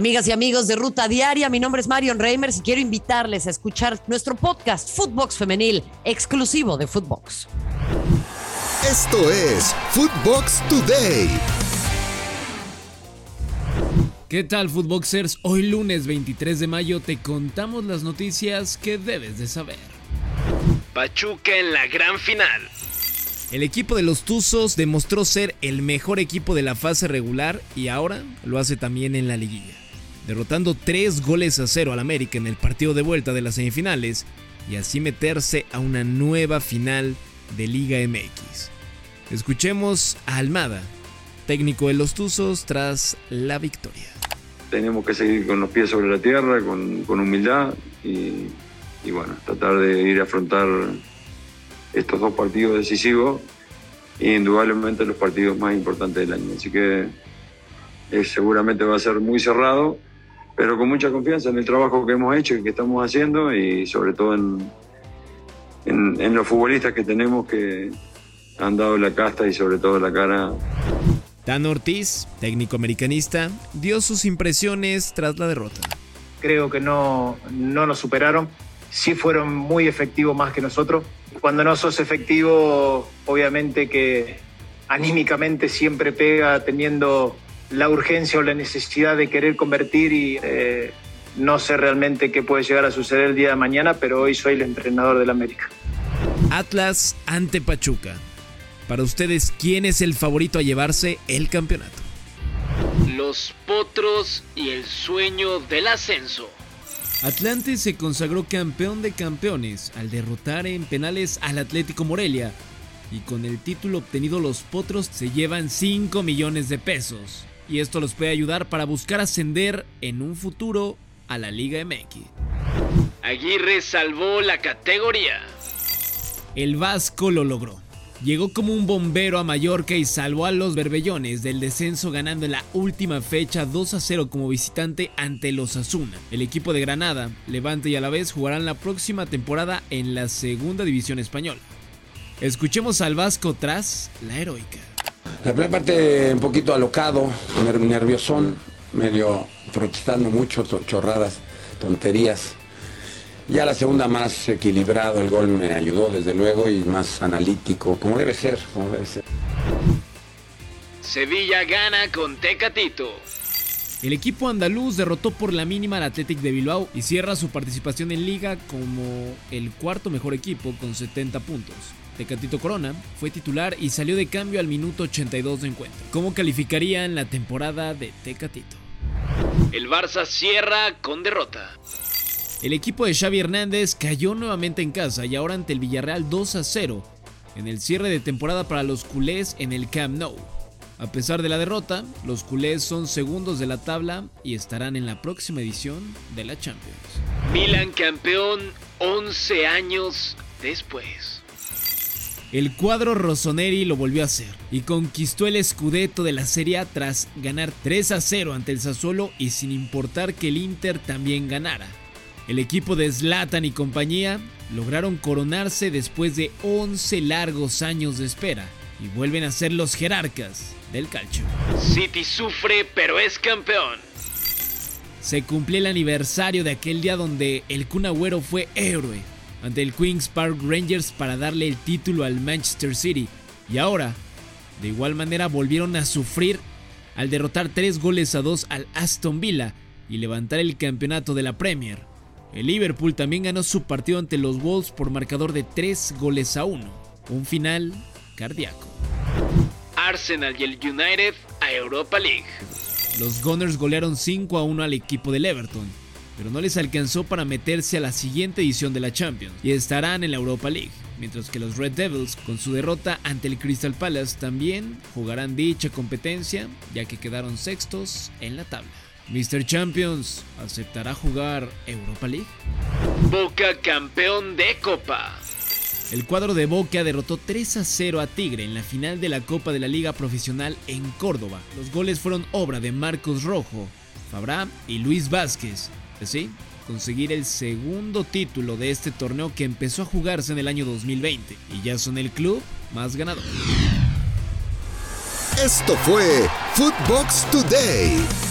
Amigas y amigos de Ruta Diaria, mi nombre es Marion Reimers y quiero invitarles a escuchar nuestro podcast Footbox Femenil, exclusivo de Footbox. Esto es Footbox Today. ¿Qué tal, Footboxers? Hoy lunes 23 de mayo te contamos las noticias que debes de saber. Pachuca en la gran final. El equipo de los Tuzos demostró ser el mejor equipo de la fase regular y ahora lo hace también en la liguilla derrotando 3 goles a 0 al América en el partido de vuelta de las semifinales y así meterse a una nueva final de Liga MX. Escuchemos a Almada, técnico de los Tuzos, tras la victoria. Tenemos que seguir con los pies sobre la tierra, con, humildad y, y, bueno, tratar de ir a afrontar estos dos partidos decisivos e indudablemente los partidos más importantes del año. Así que eh, seguramente va a ser muy cerrado pero con mucha confianza en el trabajo que hemos hecho y que estamos haciendo y sobre todo en, en, los futbolistas que tenemos que han dado la casta y sobre todo la cara. Dan Ortiz, técnico americanista, dio sus impresiones tras la derrota. Creo que no, no nos superaron, sí fueron muy efectivos más que nosotros. Cuando no sos efectivo, obviamente que anímicamente siempre pega teniendo la urgencia o la necesidad de querer convertir y eh, no sé realmente qué puede llegar a suceder el día de mañana, pero hoy soy el entrenador del América. Atlas ante Pachuca. Para ustedes, ¿quién es el favorito a llevarse el campeonato? Los Potros y el sueño del ascenso. Atlante se consagró campeón de campeones al derrotar en penales al Atlético Morelia y con el título obtenido los Potros se llevan 5 millones de pesos y esto los puede ayudar para buscar ascender en un futuro a la Liga MX. Aguirre salvó la categoría. El Vasco lo logró. Llegó como un bombero a Mallorca y salvó a los Berbellones del descenso ganando en la última fecha 2 a 0 como visitante ante los Asuna. El equipo de Granada, Levante y a la vez jugarán la próxima temporada en la segunda división española. Escuchemos al Vasco tras la heroica. La primera parte un poquito alocado, nerviosón, medio protestando mucho, chorradas, tonterías. Ya la segunda más equilibrado, el gol me ayudó desde luego y más analítico, como debe ser. Sevilla gana con Tecatito. El equipo andaluz derrotó por la mínima al Athletic de Bilbao y cierra su participación en liga como el cuarto mejor equipo con 70 puntos. Tecatito Corona fue titular y salió de cambio al minuto 82 de encuentro. ¿Cómo calificarían la temporada de Tecatito? El Barça cierra con derrota. El equipo de Xavi Hernández cayó nuevamente en casa y ahora ante el Villarreal 2 a 0 en el cierre de temporada para los culés en el Camp Nou. A pesar de la derrota, los culés son segundos de la tabla y estarán en la próxima edición de la Champions. Milan campeón 11 años después. El cuadro Rossoneri lo volvió a hacer y conquistó el Scudetto de la Serie A tras ganar 3 a 0 ante el Sassuolo y sin importar que el Inter también ganara. El equipo de Zlatan y compañía lograron coronarse después de 11 largos años de espera y vuelven a ser los jerarcas del calcio. City sufre pero es campeón. Se cumplió el aniversario de aquel día donde el Kun Agüero fue héroe ante el Queen's Park Rangers para darle el título al Manchester City. Y ahora, de igual manera, volvieron a sufrir al derrotar 3 goles a 2 al Aston Villa y levantar el campeonato de la Premier. El Liverpool también ganó su partido ante los Wolves por marcador de 3 goles a 1. Un final cardíaco. Arsenal y el United a Europa League. Los Gunners golearon 5 a 1 al equipo del Everton pero no les alcanzó para meterse a la siguiente edición de la Champions y estarán en la Europa League, mientras que los Red Devils, con su derrota ante el Crystal Palace, también jugarán dicha competencia, ya que quedaron sextos en la tabla. Mr. Champions aceptará jugar Europa League. Boca campeón de Copa. El cuadro de Boca derrotó 3 a 0 a Tigre en la final de la Copa de la Liga Profesional en Córdoba. Los goles fueron obra de Marcos Rojo, Fabra y Luis Vázquez, así conseguir el segundo título de este torneo que empezó a jugarse en el año 2020 y ya son el club más ganador. Esto fue Footbox Today.